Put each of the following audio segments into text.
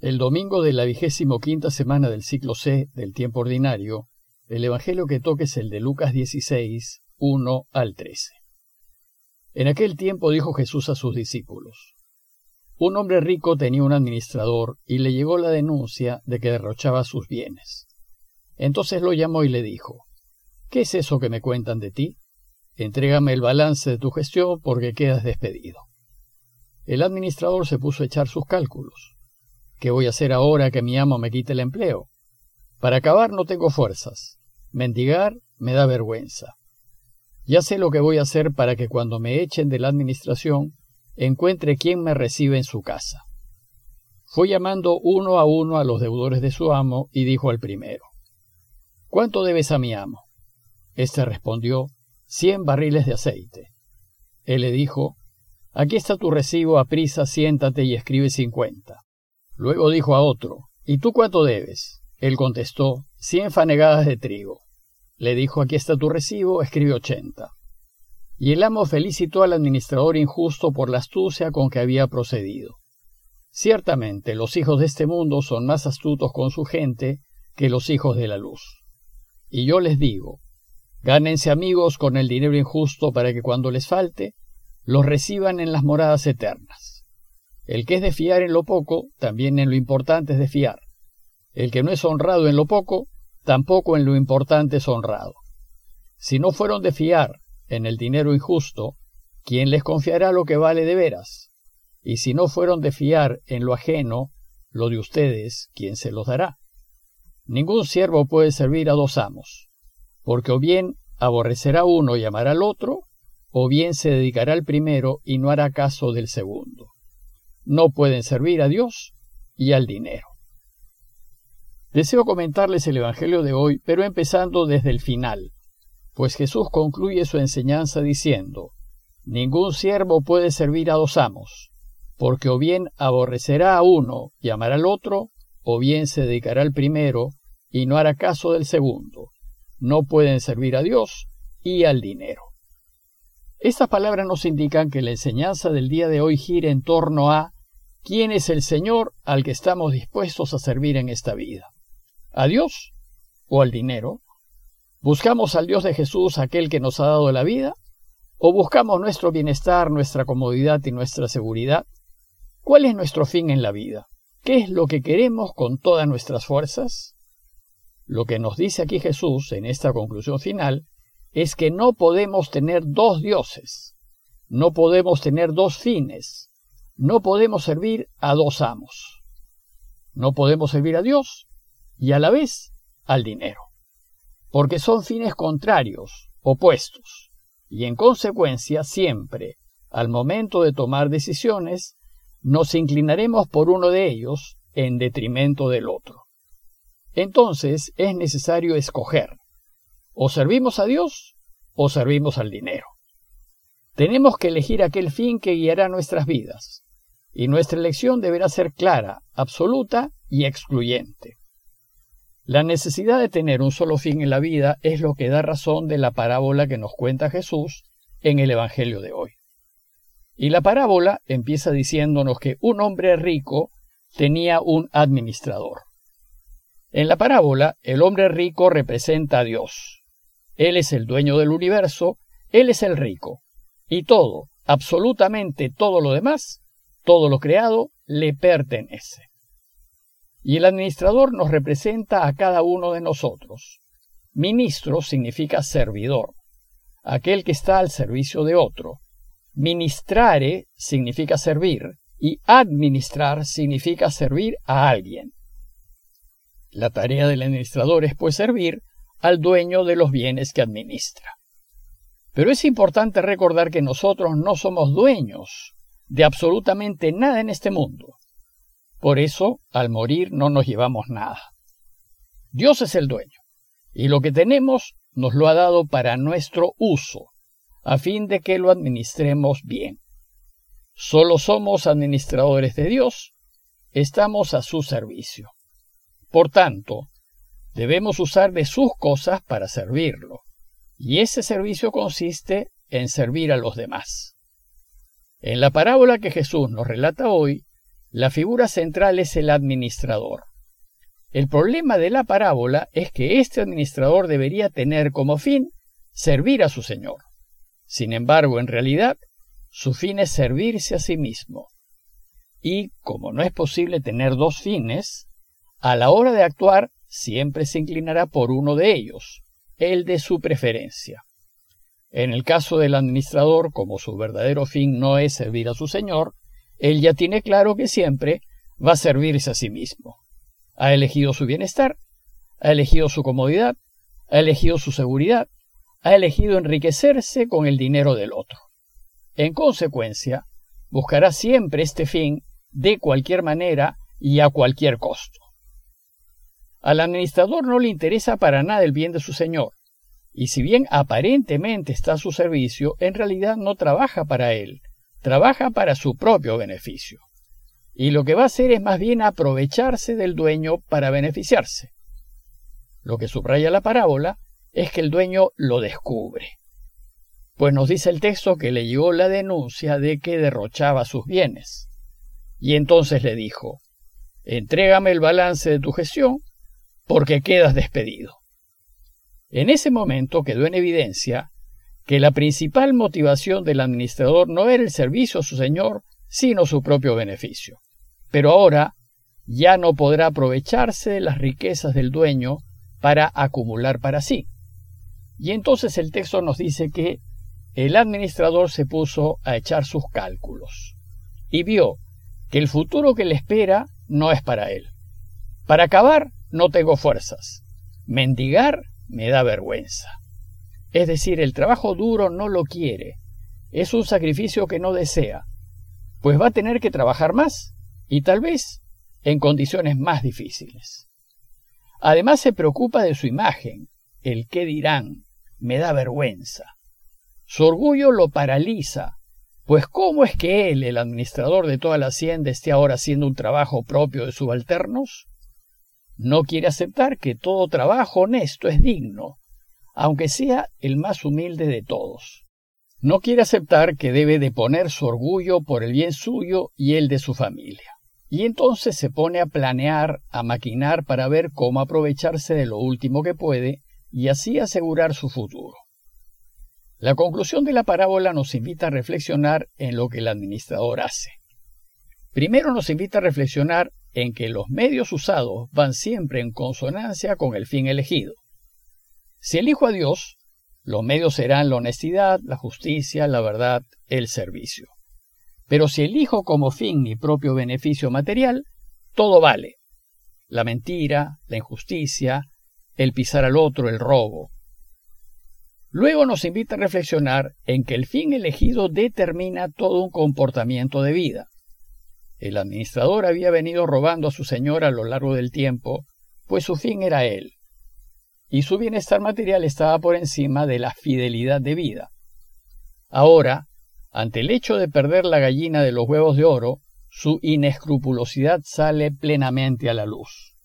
El domingo de la vigésimo quinta semana del ciclo C del tiempo ordinario, el Evangelio que toque es el de Lucas 16, 1 al 13. En aquel tiempo dijo Jesús a sus discípulos, Un hombre rico tenía un administrador y le llegó la denuncia de que derrochaba sus bienes. Entonces lo llamó y le dijo, ¿Qué es eso que me cuentan de ti? Entrégame el balance de tu gestión porque quedas despedido. El administrador se puso a echar sus cálculos. ¿Qué voy a hacer ahora que mi amo me quite el empleo? Para acabar no tengo fuerzas. Mendigar me da vergüenza. Ya sé lo que voy a hacer para que cuando me echen de la administración encuentre quien me reciba en su casa. Fue llamando uno a uno a los deudores de su amo y dijo al primero, ¿Cuánto debes a mi amo? Este respondió, cien barriles de aceite. Él le dijo, Aquí está tu recibo, a prisa siéntate y escribe cincuenta. Luego dijo a otro, ¿Y tú cuánto debes? Él contestó, cien fanegadas de trigo. Le dijo, aquí está tu recibo, escribe ochenta. Y el amo felicitó al administrador injusto por la astucia con que había procedido. Ciertamente los hijos de este mundo son más astutos con su gente que los hijos de la luz. Y yo les digo, gánense amigos con el dinero injusto para que cuando les falte, los reciban en las moradas eternas. El que es de fiar en lo poco, también en lo importante es de fiar. El que no es honrado en lo poco, tampoco en lo importante es honrado. Si no fueron de fiar en el dinero injusto, ¿quién les confiará lo que vale de veras? Y si no fueron de fiar en lo ajeno, lo de ustedes, ¿quién se los dará? Ningún siervo puede servir a dos amos, porque o bien aborrecerá uno y amará al otro, o bien se dedicará al primero y no hará caso del segundo no pueden servir a Dios y al dinero. Deseo comentarles el Evangelio de hoy, pero empezando desde el final, pues Jesús concluye su enseñanza diciendo, Ningún siervo puede servir a dos amos, porque o bien aborrecerá a uno y amará al otro, o bien se dedicará al primero y no hará caso del segundo. No pueden servir a Dios y al dinero. Estas palabras nos indican que la enseñanza del día de hoy gira en torno a quién es el Señor al que estamos dispuestos a servir en esta vida. ¿A Dios o al dinero? ¿Buscamos al Dios de Jesús, aquel que nos ha dado la vida? ¿O buscamos nuestro bienestar, nuestra comodidad y nuestra seguridad? ¿Cuál es nuestro fin en la vida? ¿Qué es lo que queremos con todas nuestras fuerzas? Lo que nos dice aquí Jesús en esta conclusión final es que no podemos tener dos dioses, no podemos tener dos fines, no podemos servir a dos amos, no podemos servir a Dios y a la vez al dinero, porque son fines contrarios, opuestos, y en consecuencia siempre, al momento de tomar decisiones, nos inclinaremos por uno de ellos en detrimento del otro. Entonces es necesario escoger o servimos a Dios o servimos al dinero. Tenemos que elegir aquel fin que guiará nuestras vidas, y nuestra elección deberá ser clara, absoluta y excluyente. La necesidad de tener un solo fin en la vida es lo que da razón de la parábola que nos cuenta Jesús en el Evangelio de hoy. Y la parábola empieza diciéndonos que un hombre rico tenía un administrador. En la parábola, el hombre rico representa a Dios, él es el dueño del universo, Él es el rico. Y todo, absolutamente todo lo demás, todo lo creado, le pertenece. Y el administrador nos representa a cada uno de nosotros. Ministro significa servidor, aquel que está al servicio de otro. Ministrare significa servir y administrar significa servir a alguien. La tarea del administrador es pues servir al dueño de los bienes que administra. Pero es importante recordar que nosotros no somos dueños de absolutamente nada en este mundo. Por eso, al morir no nos llevamos nada. Dios es el dueño, y lo que tenemos nos lo ha dado para nuestro uso, a fin de que lo administremos bien. Solo somos administradores de Dios, estamos a su servicio. Por tanto, Debemos usar de sus cosas para servirlo, y ese servicio consiste en servir a los demás. En la parábola que Jesús nos relata hoy, La figura central es el administrador. El problema de la parábola es que este administrador debería tener como fin servir a su Señor. Sin embargo, en realidad, su fin es servirse a sí mismo. Y, como no es posible tener dos fines, a la hora de actuar siempre se inclinará por uno de ellos, el de su preferencia. En el caso del administrador, como su verdadero fin no es servir a su Señor, él ya tiene claro que siempre va a servirse a sí mismo. Ha elegido su bienestar, ha elegido su comodidad, ha elegido su seguridad, ha elegido enriquecerse con el dinero del otro. En consecuencia, buscará siempre este fin de cualquier manera y a cualquier costo. Al administrador no le interesa para nada el bien de su señor, y si bien aparentemente está a su servicio, en realidad no trabaja para él, trabaja para su propio beneficio. Y lo que va a hacer es más bien aprovecharse del dueño para beneficiarse. Lo que subraya la parábola es que el dueño lo descubre. Pues nos dice el texto que le llegó la denuncia de que derrochaba sus bienes. Y entonces le dijo, entrégame el balance de tu gestión porque quedas despedido. En ese momento quedó en evidencia que la principal motivación del administrador no era el servicio a su señor, sino su propio beneficio. Pero ahora ya no podrá aprovecharse de las riquezas del dueño para acumular para sí. Y entonces el texto nos dice que el administrador se puso a echar sus cálculos y vio que el futuro que le espera no es para él. Para acabar no tengo fuerzas. Mendigar me da vergüenza. Es decir, el trabajo duro no lo quiere. Es un sacrificio que no desea, pues va a tener que trabajar más y tal vez en condiciones más difíciles. Además se preocupa de su imagen, el qué dirán, me da vergüenza. Su orgullo lo paraliza, pues ¿cómo es que él, el administrador de toda la hacienda, esté ahora haciendo un trabajo propio de subalternos? No quiere aceptar que todo trabajo honesto es digno, aunque sea el más humilde de todos. No quiere aceptar que debe de poner su orgullo por el bien suyo y el de su familia. Y entonces se pone a planear, a maquinar para ver cómo aprovecharse de lo último que puede y así asegurar su futuro. La conclusión de la parábola nos invita a reflexionar en lo que el administrador hace. Primero nos invita a reflexionar en que los medios usados van siempre en consonancia con el fin elegido. Si elijo a Dios, los medios serán la honestidad, la justicia, la verdad, el servicio. Pero si elijo como fin mi propio beneficio material, todo vale. La mentira, la injusticia, el pisar al otro, el robo. Luego nos invita a reflexionar en que el fin elegido determina todo un comportamiento de vida. El administrador había venido robando a su señor a lo largo del tiempo, pues su fin era él, y su bienestar material estaba por encima de la fidelidad de vida. Ahora, ante el hecho de perder la gallina de los huevos de oro, su inescrupulosidad sale plenamente a la luz.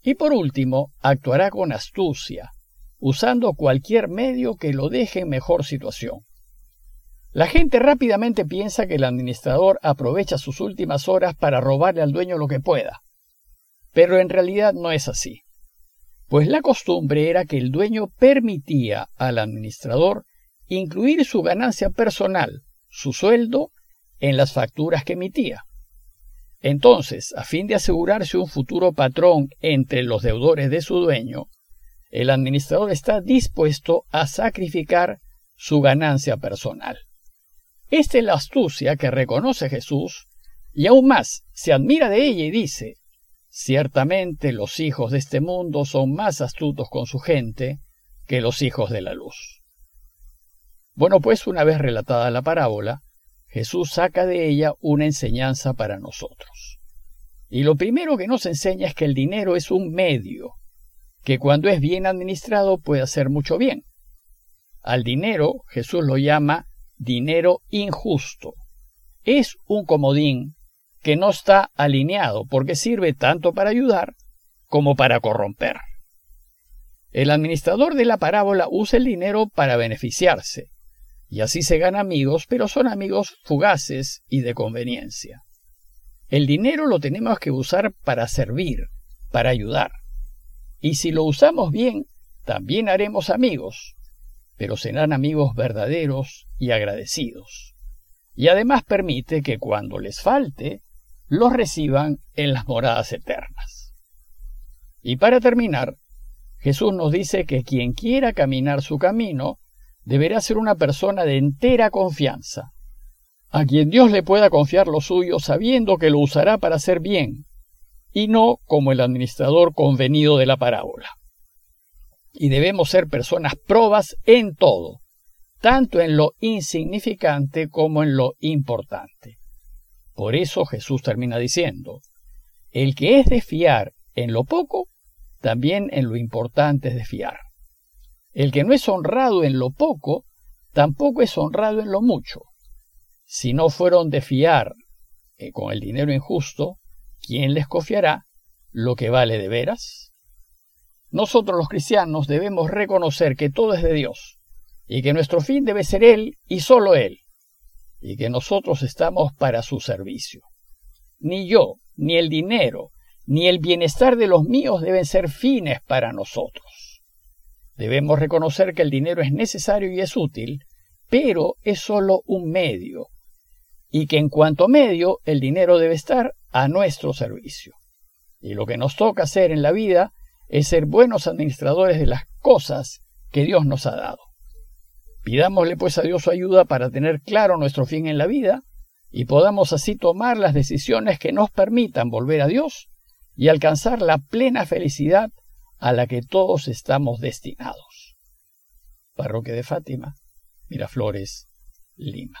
Y por último, actuará con astucia, usando cualquier medio que lo deje en mejor situación. La gente rápidamente piensa que el administrador aprovecha sus últimas horas para robarle al dueño lo que pueda. Pero en realidad no es así, pues la costumbre era que el dueño permitía al administrador incluir su ganancia personal, su sueldo, en las facturas que emitía. Entonces, a fin de asegurarse un futuro patrón entre los deudores de su dueño, el administrador está dispuesto a sacrificar su ganancia personal. Esta es la astucia que reconoce Jesús y aún más se admira de ella y dice, ciertamente los hijos de este mundo son más astutos con su gente que los hijos de la luz. Bueno, pues una vez relatada la parábola, Jesús saca de ella una enseñanza para nosotros. Y lo primero que nos enseña es que el dinero es un medio, que cuando es bien administrado puede hacer mucho bien. Al dinero Jesús lo llama dinero injusto. Es un comodín que no está alineado porque sirve tanto para ayudar como para corromper. El administrador de la parábola usa el dinero para beneficiarse, y así se gana amigos, pero son amigos fugaces y de conveniencia. El dinero lo tenemos que usar para servir, para ayudar. Y si lo usamos bien, también haremos amigos, pero serán amigos verdaderos y agradecidos. Y además permite que cuando les falte, los reciban en las moradas eternas. Y para terminar, Jesús nos dice que quien quiera caminar su camino deberá ser una persona de entera confianza, a quien Dios le pueda confiar lo suyo sabiendo que lo usará para hacer bien, y no como el administrador convenido de la parábola. Y debemos ser personas probas en todo, tanto en lo insignificante como en lo importante. Por eso Jesús termina diciendo, el que es de fiar en lo poco, también en lo importante es de fiar. El que no es honrado en lo poco, tampoco es honrado en lo mucho. Si no fueron de fiar eh, con el dinero injusto, ¿quién les confiará lo que vale de veras? Nosotros los cristianos debemos reconocer que todo es de Dios y que nuestro fin debe ser Él y solo Él, y que nosotros estamos para su servicio. Ni yo, ni el dinero, ni el bienestar de los míos deben ser fines para nosotros. Debemos reconocer que el dinero es necesario y es útil, pero es solo un medio, y que en cuanto medio el dinero debe estar a nuestro servicio. Y lo que nos toca hacer en la vida es ser buenos administradores de las cosas que Dios nos ha dado. Pidámosle pues a Dios su ayuda para tener claro nuestro fin en la vida y podamos así tomar las decisiones que nos permitan volver a Dios y alcanzar la plena felicidad a la que todos estamos destinados. Parroquia de Fátima, Miraflores, Lima.